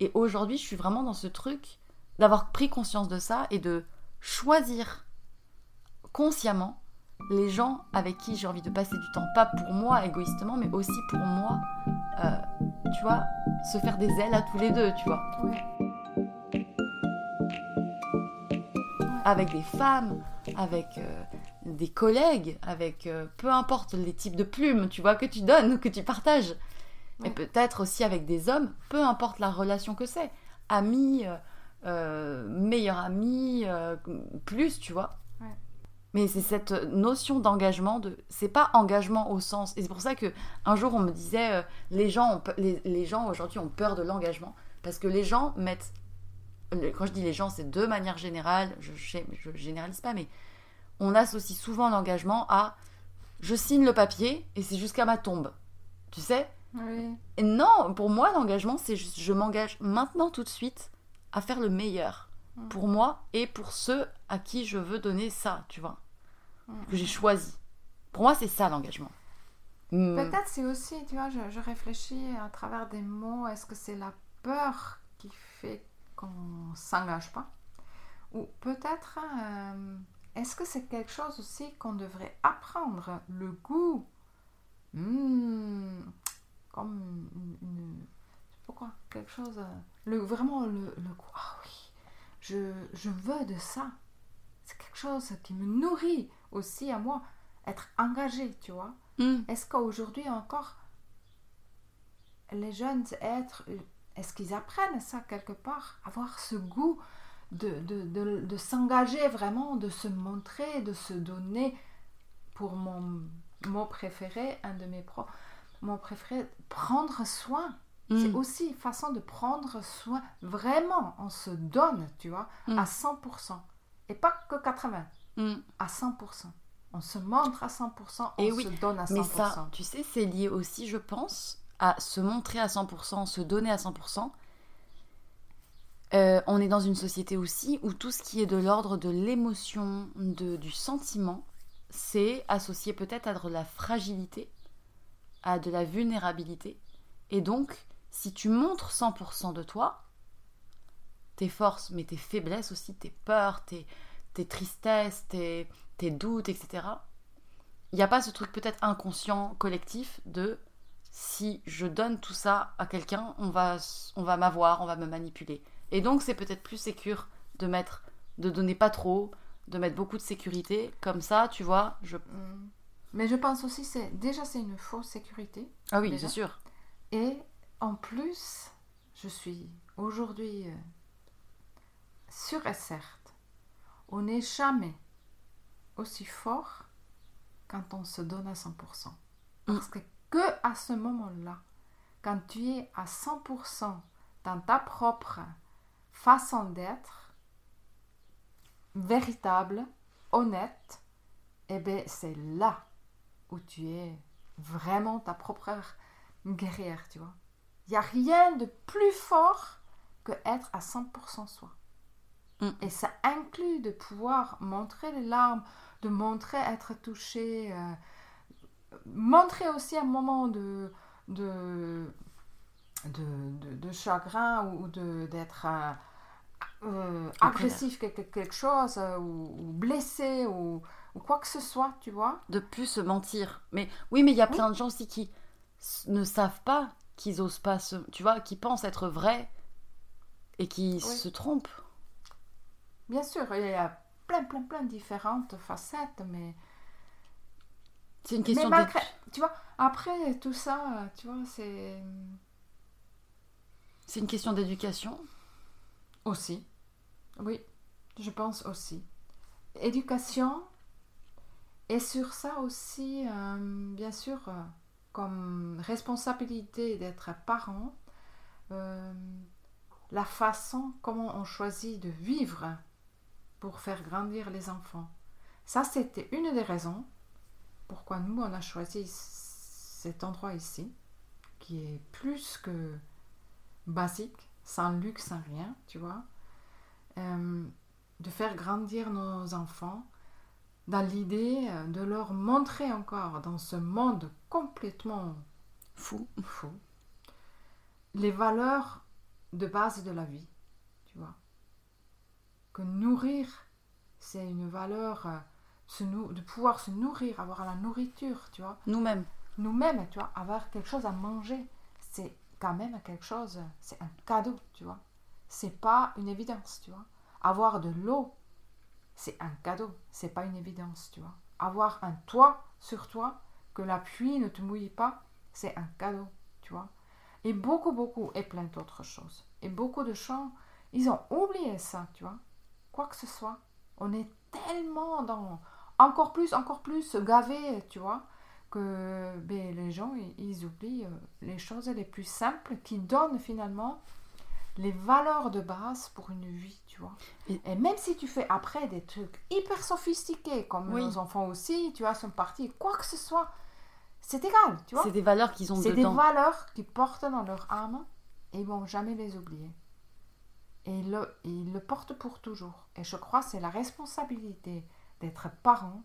Et aujourd'hui, je suis vraiment dans ce truc d'avoir pris conscience de ça et de choisir consciemment les gens avec qui j'ai envie de passer du temps. Pas pour moi égoïstement, mais aussi pour moi. euh, tu vois, se faire des ailes à tous les deux, tu vois. Avec des femmes, avec euh, des collègues, avec euh, peu importe les types de plumes, tu vois, que tu donnes, que tu partages. Et Ouais. peut-être aussi avec des hommes, peu importe la relation que c'est. Amis, euh, euh, meilleur ami, euh, plus, tu vois. Ouais. Mais c'est cette notion d'engagement, de c'est pas engagement au sens. Et c'est pour ça que un jour on me disait euh, les gens, ont les, les gens aujourd'hui ont peur de l'engagement parce que les gens mettent. Quand je dis les gens, c'est de manière générale, je, je, je généralise pas, mais on associe souvent l'engagement à je signe le papier et c'est jusqu'à ma tombe. Tu sais? Oui. et non, pour moi, l'engagement, c'est juste je m'engage maintenant tout de suite à faire le meilleur Mm. pour moi et pour ceux à qui je veux donner ça, tu vois, Mm. que j'ai choisi. Pour moi, c'est ça l'engagement. Mm. Peut-être c'est aussi, tu vois, je, je réfléchis à travers des mots, est-ce que c'est la peur qui fait qu'on s'engage pas? Ou peut-être, euh, est-ce que c'est quelque chose aussi qu'on devrait apprendre Le goût? Comme une, une- je sais pas quoi, quelque chose, euh, le, vraiment le, le. Ah oui, je, je veux de ça. C'est quelque chose qui me nourrit aussi à moi. Être engagé, tu vois. Mm. Est-ce qu'aujourd'hui encore, les jeunes êtres, est-ce qu'ils apprennent ça quelque part Avoir ce goût de, de, de, de s'engager vraiment, de se montrer, de se donner? Pour mon mot préféré, un de mes pros, mon préféré, prendre soin. C'est Mm. aussi une façon de prendre soin. Vraiment, on se donne, tu vois, Mm. à 100%. Et pas que 80, Mm. à 100%. On se montre à 100%, on Et oui, se donne à 100%. Mais ça, tu sais, c'est lié aussi, je pense, à se montrer à 100%, se donner à 100%. Euh, on est dans une société aussi où tout ce qui est de l'ordre de l'émotion, de, du sentiment, c'est associé peut-être à de la fragilité, à de la vulnérabilité. Et donc, si tu montres 100% de toi, tes forces, mais tes faiblesses aussi, tes peurs, tes, tes tristesses, tes, tes doutes, etc., il n'y a pas ce truc peut-être inconscient, collectif, de si je donne tout ça à quelqu'un, on va, on va m'avoir, on va me manipuler. Et donc c'est peut-être plus sécure de mettre, de donner pas trop, de mettre beaucoup de sécurité. Comme ça, tu vois, je... Mm. Mais je pense aussi c'est déjà c'est une fausse sécurité Ah oui, c'est sûr. et en plus je suis aujourd'hui euh, sûre et certes on n'est jamais aussi fort quand on se donne à 100%. Parce que que à ce moment-là, quand tu es à 100% dans ta propre façon d'être, véritable, honnête, eh bien c'est là où tu es vraiment ta propre guerrière, tu vois. Il n'y a rien de plus fort que être à 100% soi. Mm. Et ça inclut de pouvoir montrer les larmes, de montrer être touché, euh, montrer aussi un moment de, de, de, de- de chagrin ou d'être euh, euh, agressif quelque, quelque chose ou, ou blessé ou, ou quoi que ce soit, tu vois. De plus se mentir. Mais oui, mais il y a Oui. plein de gens aussi qui ne savent pas qu'ils osent pas se... Tu vois, qui pensent être vrais et qui Oui. se trompent. Bien sûr, il y a plein, plein, plein de différentes facettes, mais C'est une Mais question malgré, d'édu- tu vois, après tout ça, tu vois, c'est C'est une question d'éducation. aussi, oui, je pense aussi. Éducation, et sur ça aussi, euh, bien sûr, euh, comme responsabilité d'être parent, euh, la façon comment on choisit de vivre pour faire grandir les enfants. Ça, c'était une des raisons pourquoi nous, on a choisi cet endroit ici, qui est plus que basique, sans luxe, sans rien, tu vois. De faire grandir nos enfants dans l'idée euh, de leur montrer encore dans ce monde complètement Fou. fou les valeurs de base de la vie, tu vois. Que nourrir, c'est une valeur, euh, se nou- de pouvoir se nourrir, avoir la nourriture, tu vois. Nous-mêmes. Nous-mêmes, tu vois, avoir quelque chose à manger, c'est quand même quelque chose, c'est un cadeau, tu vois. C'est pas une évidence, tu vois. Avoir de l'eau, c'est un cadeau, c'est pas une évidence, tu vois. Avoir un toit sur toi, que la pluie ne te mouille pas, c'est un cadeau, tu vois. Et beaucoup, beaucoup, et plein d'autres choses. Et beaucoup de gens, ils ont oublié ça, tu vois. Quoi que ce soit. On est tellement dans. Encore plus, encore plus gavé, tu vois, que ben, les gens, ils, oublient euh, les choses les plus simples qui donnent finalement les valeurs de base pour une vie, tu vois. Et- Et, même si tu fais après des trucs hyper sophistiqués, comme Oui. nos enfants aussi, tu vois, sont partis, quoi que ce soit, c'est égal, tu vois. C'est des valeurs qu'ils ont C'est des dedans. valeurs qu'ils portent dans leur âme et ils vont jamais les oublier. Et ils le, ils le portent pour toujours. Et je crois que c'est la responsabilité d'être parent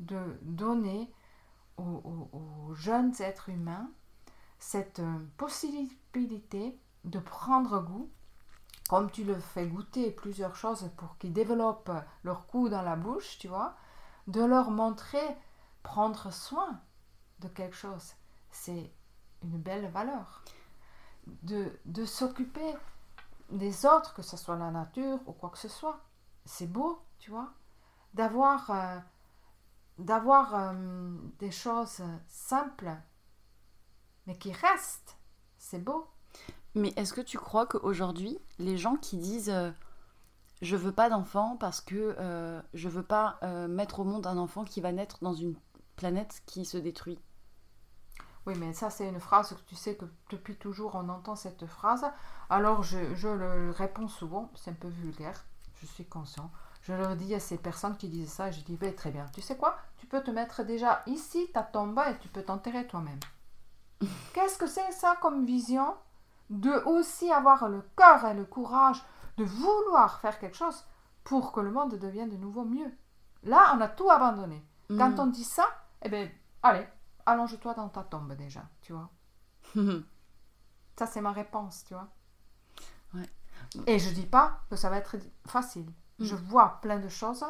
de donner aux, aux- aux jeunes êtres humains cette euh, possibilité de prendre goût, comme tu le fais goûter plusieurs choses pour qu'ils développent leur goût dans la bouche, tu vois, de leur montrer prendre soin de quelque chose. C'est une belle valeur. De, de s'occuper des autres, que ce soit la nature ou quoi que ce soit. C'est beau, tu vois. D'avoir euh, d'avoir euh, des choses simples, mais qui restent. C'est beau. Mais est-ce que tu crois qu'aujourd'hui, les gens qui disent euh, je veux pas d'enfant parce que euh, je veux pas euh, mettre au monde un enfant qui va naître dans une planète qui se détruit? Oui, mais ça, c'est une phrase que tu sais que depuis toujours on entend cette phrase. Alors je, je le réponds souvent, c'est un peu vulgaire, je suis conscient. Je leur dis à ces personnes qui disent ça, je dis ben, très bien, tu sais quoi? Tu peux te mettre déjà ici, ta tombe, et tu peux t'enterrer toi-même. Qu'est-ce que c'est ça comme vision? De aussi avoir le cœur et le courage de vouloir faire quelque chose pour que le monde devienne de nouveau mieux. Là, on a tout abandonné. Quand Mm. on dit ça, eh bien, allez, allonge-toi dans ta tombe déjà, tu vois. Ça, c'est ma réponse, tu vois. Ouais. Et je dis pas que ça va être facile. Mm. Je vois plein de choses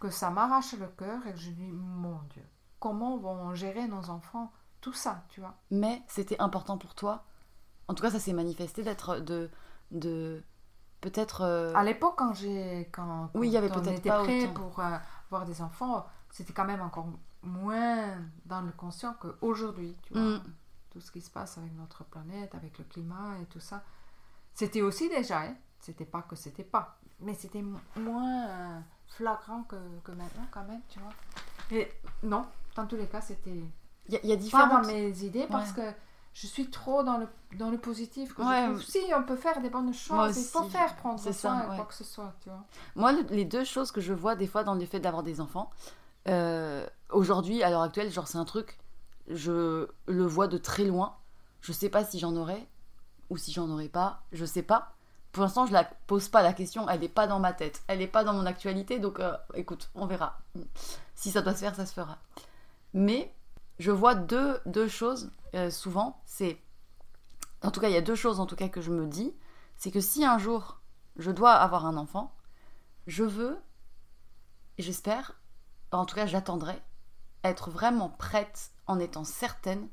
que ça m'arrache le cœur et que je dis, mon Dieu, comment vont gérer nos enfants tout ça, tu vois. Mais c'était important pour toi. En tout cas, ça s'est manifesté d'être de de peut-être euh, À l'époque, quand j'ai quand, Oui, il y avait quand on peut-être était pas prêt autant. pour euh, avoir des enfants, c'était quand même encore moins dans le conscient qu'aujourd'hui, tu vois. Mm. Tout ce qui se passe avec notre planète, avec le climat et tout ça. C'était aussi déjà, hein. C'était pas que c'était pas, mais c'était mo- moins euh, flagrant que, que maintenant quand même, tu vois. Et non, dans tous les cas, c'était il y, a- y a pas différentes dans mes idées parce Ouais. que je suis trop dans le, dans le positif. Que Ouais, je trouve, si on peut faire des bonnes choses, il faut faire prendre soin, ça, ouais. quoi que ce soit, tu vois. Moi, le- les deux choses que je vois des fois dans le fait d'avoir des enfants, euh, aujourd'hui, à l'heure actuelle, genre c'est un truc, je le vois de très loin. Je sais pas si j'en aurais ou si j'en aurais pas, je sais pas. Pour l'instant, je la pose pas la question, elle n'est pas dans ma tête, elle n'est pas dans mon actualité, donc euh, écoute, on verra. Si ça doit se faire, ça se fera. Mais je vois deux, choses euh, souvent, c'est... En tout cas, il y a deux choses en tout cas que je me dis, c'est que si un jour je dois avoir un enfant, je veux, j'espère, en tout cas j'attendrai, être vraiment prête en étant certaine,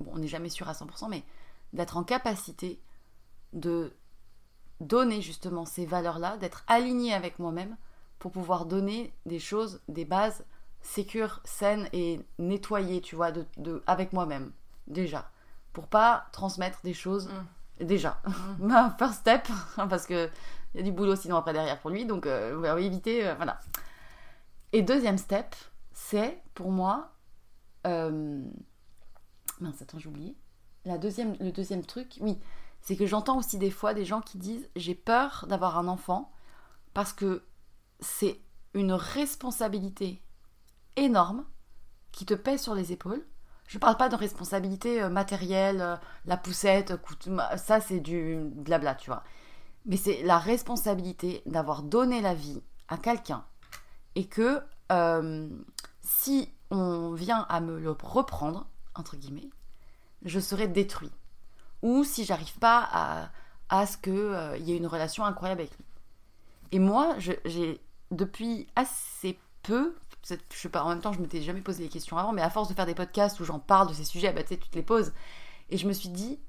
bon on n'est jamais sûr à 100%, mais d'être en capacité de donner justement ces valeurs-là, d'être alignée avec moi-même pour pouvoir donner des choses, des bases sécures, saines et nettoyées, tu vois, de, de- avec moi-même, déjà. Pour pas transmettre des choses, déjà. Ma first step, parce que il y a du boulot sinon après derrière pour lui, donc euh, on va éviter, euh, voilà. Et deuxième step, c'est pour moi, euh, mince, attends, j'ai oublié. La deuxième, le deuxième truc, oui, c'est que j'entends aussi des fois des gens qui disent j'ai peur d'avoir un enfant parce que c'est une responsabilité énorme qui te pèse sur les épaules. Je parle pas de responsabilité euh, matérielle, euh, la poussette, ça c'est du blabla, tu vois. Mais c'est la responsabilité d'avoir donné la vie à quelqu'un et que euh, si on vient à me le reprendre, entre guillemets, je serai détruit. Ou si j'arrive pas à, à ce qu'il euh, y ait une relation incroyable avec lui. Et moi, j'ai depuis assez peu, en même temps, je m'étais jamais posé les questions avant, mais à force de faire des podcasts où j'en parle de ces sujets, bah, tu te les poses. Et je me suis dit,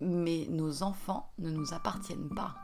mais nos enfants ne nous appartiennent pas.